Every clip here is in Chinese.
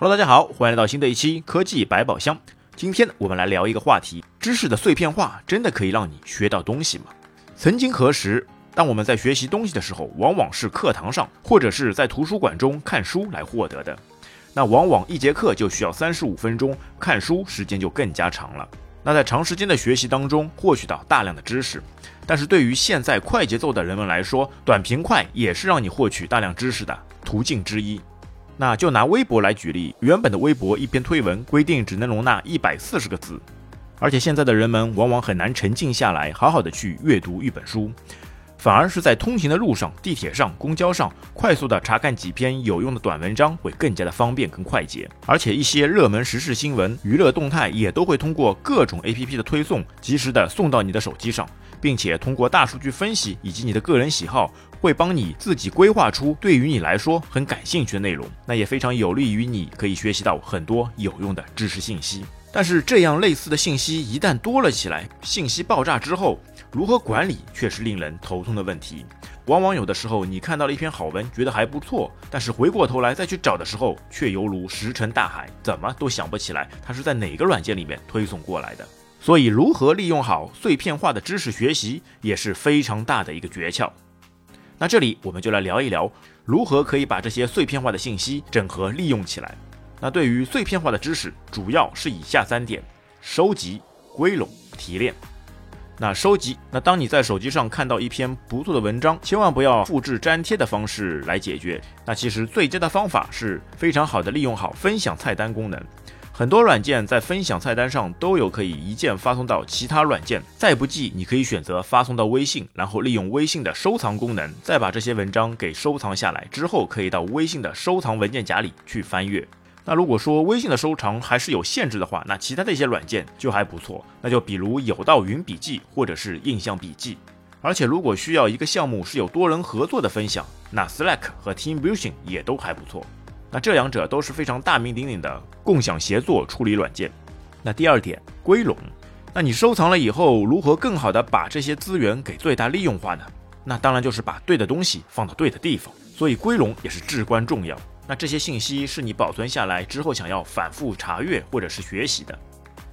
Hello，大家好，欢迎来到新的一期科技百宝箱。今天我们来聊一个话题：知识的碎片化真的可以让你学到东西吗？曾经何时，当我们在学习东西的时候，往往是课堂上或者是在图书馆中看书来获得的。那往往一节课就需要三十五分钟，看书时间就更加长了。那在长时间的学习当中，获取到大量的知识。但是对于现在快节奏的人们来说，短平快也是让你获取大量知识的途径之一。那就拿微博来举例，原本的微博一篇推文规定只能容纳一百四十个字，而且现在的人们往往很难沉静下来，好好的去阅读一本书，反而是在通勤的路上、地铁上、公交上，快速的查看几篇有用的短文章会更加的方便跟快捷。而且一些热门时事新闻、娱乐动态也都会通过各种 APP 的推送，及时的送到你的手机上，并且通过大数据分析以及你的个人喜好。会帮你自己规划出对于你来说很感兴趣的内容，那也非常有利于你可以学习到很多有用的知识信息。但是这样类似的信息一旦多了起来，信息爆炸之后，如何管理却是令人头痛的问题。往往有的时候你看到了一篇好文，觉得还不错，但是回过头来再去找的时候，却犹如石沉大海，怎么都想不起来它是在哪个软件里面推送过来的。所以，如何利用好碎片化的知识学习，也是非常大的一个诀窍。那这里我们就来聊一聊，如何可以把这些碎片化的信息整合利用起来。那对于碎片化的知识，主要是以下三点：收集、归拢、提炼。那收集，那当你在手机上看到一篇不错的文章，千万不要复制粘贴的方式来解决。那其实最佳的方法是非常好的利用好分享菜单功能。很多软件在分享菜单上都有可以一键发送到其他软件，再不济你可以选择发送到微信，然后利用微信的收藏功能，再把这些文章给收藏下来，之后可以到微信的收藏文件夹里去翻阅。那如果说微信的收藏还是有限制的话，那其他的一些软件就还不错，那就比如有道云笔记或者是印象笔记。而且如果需要一个项目是有多人合作的分享，那 Slack 和 Teambuilding 也都还不错。那这两者都是非常大名鼎鼎的共享协作处理软件。那第二点，归拢。那你收藏了以后，如何更好的把这些资源给最大利用化呢？那当然就是把对的东西放到对的地方。所以归拢也是至关重要。那这些信息是你保存下来之后想要反复查阅或者是学习的。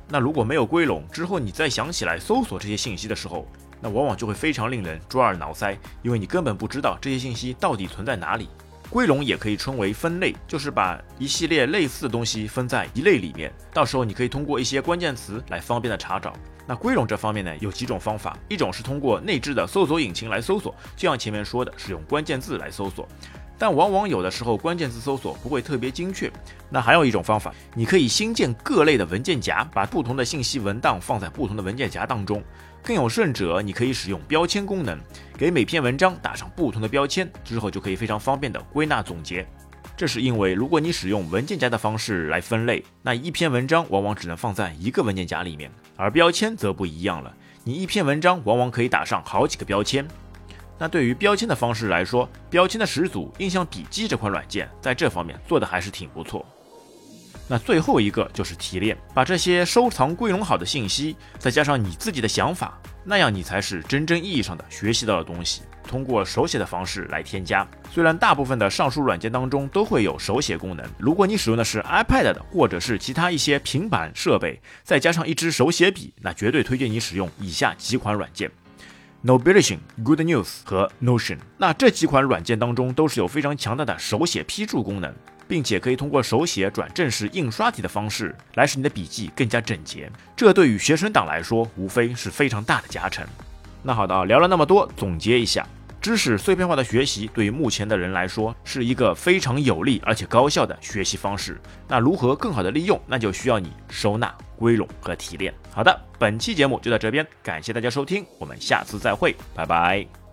那如果没有归拢之后，你再想起来搜索这些信息的时候，那往往就会非常令人抓耳挠腮，因为你根本不知道这些信息到底存在哪里。归拢也可以称为分类，就是把一系列类似的东西分在一类里面。到时候你可以通过一些关键词来方便的查找。那归拢这方面呢，有几种方法，一种是通过内置的搜索引擎来搜索，就像前面说的，使用关键字来搜索。但往往有的时候关键字搜索不会特别精确。那还有一种方法，你可以新建各类的文件夹，把不同的信息文档放在不同的文件夹当中。更有甚者，你可以使用标签功能，给每篇文章打上不同的标签，之后就可以非常方便的归纳总结。这是因为，如果你使用文件夹的方式来分类，那一篇文章往往只能放在一个文件夹里面，而标签则不一样了，你一篇文章往往可以打上好几个标签。那对于标签的方式来说，标签的始祖印象笔记这款软件在这方面做的还是挺不错。那最后一个就是提炼，把这些收藏归拢好的信息，再加上你自己的想法，那样你才是真正意义上的学习到的东西。通过手写的方式来添加，虽然大部分的上述软件当中都会有手写功能，如果你使用的是 iPad 的或者是其他一些平板设备，再加上一支手写笔，那绝对推荐你使用以下几款软件。Nobility、Good News 和 Notion，那这几款软件当中都是有非常强大的手写批注功能，并且可以通过手写转正式印刷体的方式来使你的笔记更加整洁。这对于学生党来说，无非是非常大的加成。那好的，聊了那么多，总结一下，知识碎片化的学习对于目前的人来说是一个非常有利而且高效的学习方式。那如何更好的利用，那就需要你收纳。归拢和提炼。好的，本期节目就到这边，感谢大家收听，我们下次再会，拜拜。